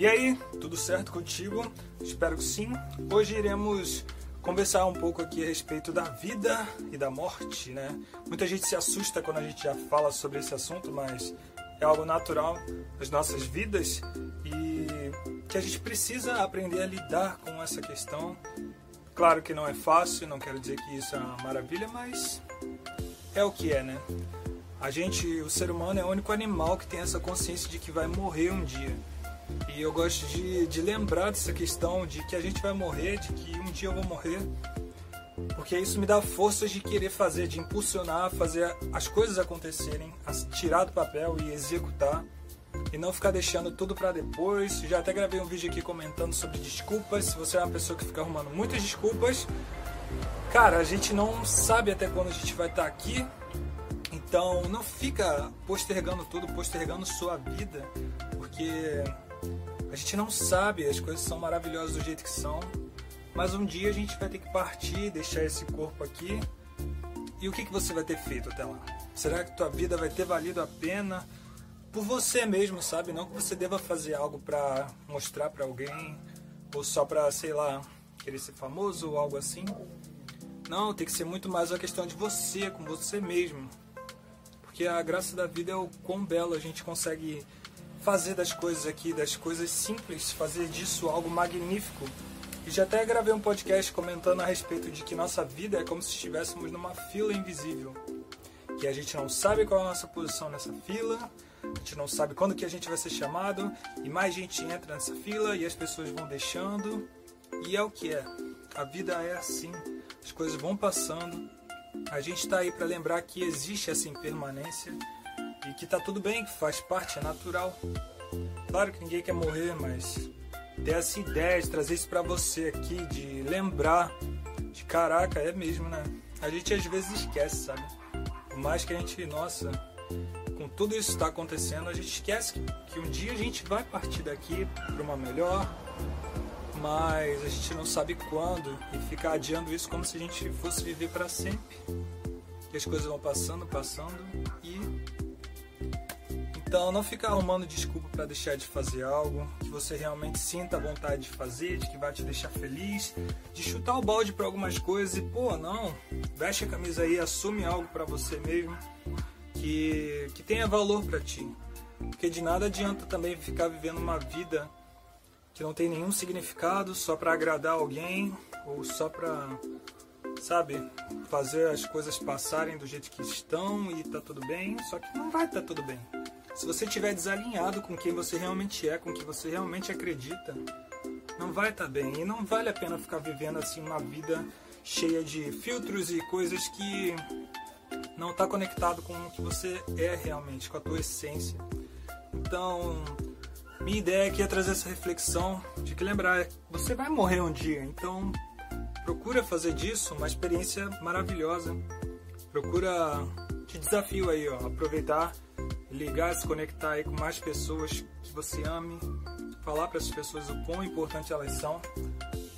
E aí, tudo certo contigo? Espero que sim. Hoje iremos conversar um pouco aqui a respeito da vida e da morte, né? Muita gente se assusta quando a gente já fala sobre esse assunto, mas é algo natural das nossas vidas e que a gente precisa aprender a lidar com essa questão. Claro que não é fácil, não quero dizer que isso é uma maravilha, mas é o que é, né? A gente, o ser humano é o único animal que tem essa consciência de que vai morrer um dia. E eu gosto de, de lembrar dessa questão de que a gente vai morrer, de que um dia eu vou morrer, porque isso me dá forças de querer fazer, de impulsionar, fazer as coisas acontecerem, tirar do papel e executar, e não ficar deixando tudo para depois. Já até gravei um vídeo aqui comentando sobre desculpas. Se você é uma pessoa que fica arrumando muitas desculpas, cara, a gente não sabe até quando a gente vai estar aqui. Então não fica postergando tudo, postergando sua vida, porque a gente não sabe, as coisas são maravilhosas do jeito que são, mas um dia a gente vai ter que partir, deixar esse corpo aqui. E o que, que você vai ter feito até lá? Será que tua vida vai ter valido a pena por você mesmo, sabe? Não que você deva fazer algo para mostrar para alguém ou só para, sei lá, querer ser famoso ou algo assim. Não, tem que ser muito mais uma questão de você, com você mesmo. Porque a graça da vida é o quão belo a gente consegue fazer das coisas aqui, das coisas simples, fazer disso algo magnífico. E já até gravei um podcast comentando a respeito de que nossa vida é como se estivéssemos numa fila invisível. Que a gente não sabe qual é a nossa posição nessa fila, a gente não sabe quando que a gente vai ser chamado, e mais gente entra nessa fila e as pessoas vão deixando. E é o que é. A vida é assim. As coisas vão passando. A gente está aí para lembrar que existe essa impermanência e que tá tudo bem, que faz parte, é natural. Claro que ninguém quer morrer, mas ter essa ideia de trazer isso para você aqui, de lembrar de caraca, é mesmo, né? A gente às vezes esquece, sabe? Por mais que a gente, nossa, com tudo isso está acontecendo, a gente esquece que, que um dia a gente vai partir daqui para uma melhor, mas a gente não sabe quando e fica adiando isso como se a gente fosse viver para sempre. E as coisas vão passando, passando e então não fica arrumando desculpa para deixar de fazer algo que você realmente sinta vontade de fazer, de que vai te deixar feliz, de chutar o balde para algumas coisas e pô, não, veste a camisa aí, assume algo para você mesmo que que tenha valor para ti. Porque de nada adianta também ficar vivendo uma vida que não tem nenhum significado só para agradar alguém ou só para sabe, fazer as coisas passarem do jeito que estão e tá tudo bem, só que não vai estar tá tudo bem. Se você estiver desalinhado com quem você realmente é, com o que você realmente acredita, não vai estar tá bem. E não vale a pena ficar vivendo assim uma vida cheia de filtros e coisas que não está conectado com o que você é realmente, com a tua essência. Então, minha ideia aqui é trazer essa reflexão de que lembrar, você vai morrer um dia, então procura fazer disso uma experiência maravilhosa. Procura te desafio aí, ó, aproveitar ligar, se conectar aí com mais pessoas que você ame, falar para as pessoas o quão importante elas são,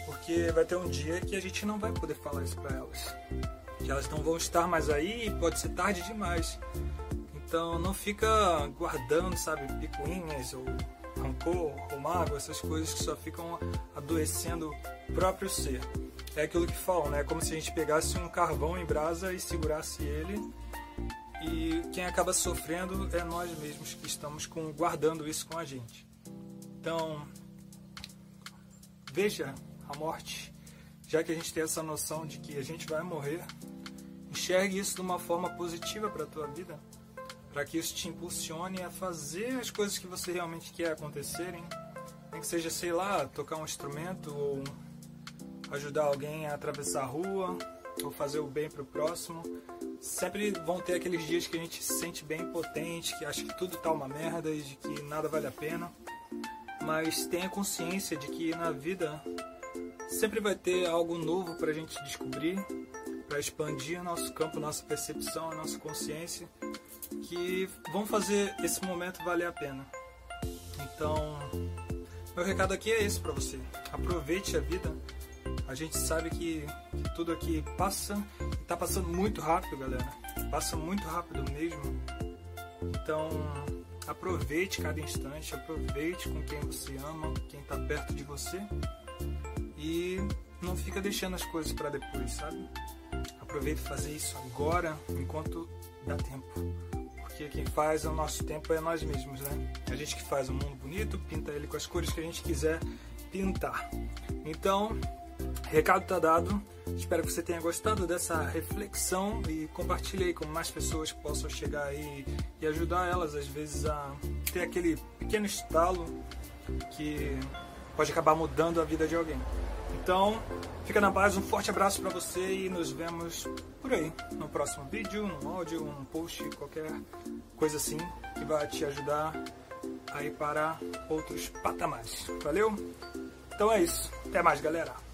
porque vai ter um dia que a gente não vai poder falar isso para elas, que elas não vão estar mais aí e pode ser tarde demais. Então não fica guardando, sabe, picuinhas ou rancor ou mágoa, essas coisas que só ficam adoecendo o próprio ser. É aquilo que falam, né? É como se a gente pegasse um carvão em brasa e segurasse ele e quem acaba sofrendo é nós mesmos que estamos com, guardando isso com a gente. Então, veja a morte, já que a gente tem essa noção de que a gente vai morrer, enxergue isso de uma forma positiva para a tua vida, para que isso te impulsione a fazer as coisas que você realmente quer acontecerem, nem que seja, sei lá, tocar um instrumento ou ajudar alguém a atravessar a rua ou fazer o bem para o próximo sempre vão ter aqueles dias que a gente se sente bem impotente, que acha que tudo tá uma merda e de que nada vale a pena. Mas tenha consciência de que na vida sempre vai ter algo novo para a gente descobrir, para expandir nosso campo, nossa percepção, nossa consciência, que vão fazer esse momento valer a pena. Então, meu recado aqui é esse para você. Aproveite a vida. A gente sabe que, que tudo aqui passa Tá passando muito rápido, galera. Passa muito rápido mesmo. Então, Aproveite cada instante, aproveite com quem você ama, quem está perto de você e não fica deixando as coisas para depois, sabe? Aproveite fazer isso agora, enquanto dá tempo. Porque quem faz o nosso tempo é nós mesmos, né? A gente que faz o mundo bonito, pinta ele com as cores que a gente quiser pintar. Então, recado tá dado. Espero que você tenha gostado dessa reflexão e compartilhe aí com mais pessoas que possam chegar aí e ajudar elas às vezes a ter aquele pequeno estalo que pode acabar mudando a vida de alguém. Então, fica na paz, um forte abraço para você e nos vemos por aí no próximo vídeo, num áudio, um post, qualquer coisa assim que vai te ajudar aí para outros patamares. Valeu? Então é isso. Até mais, galera.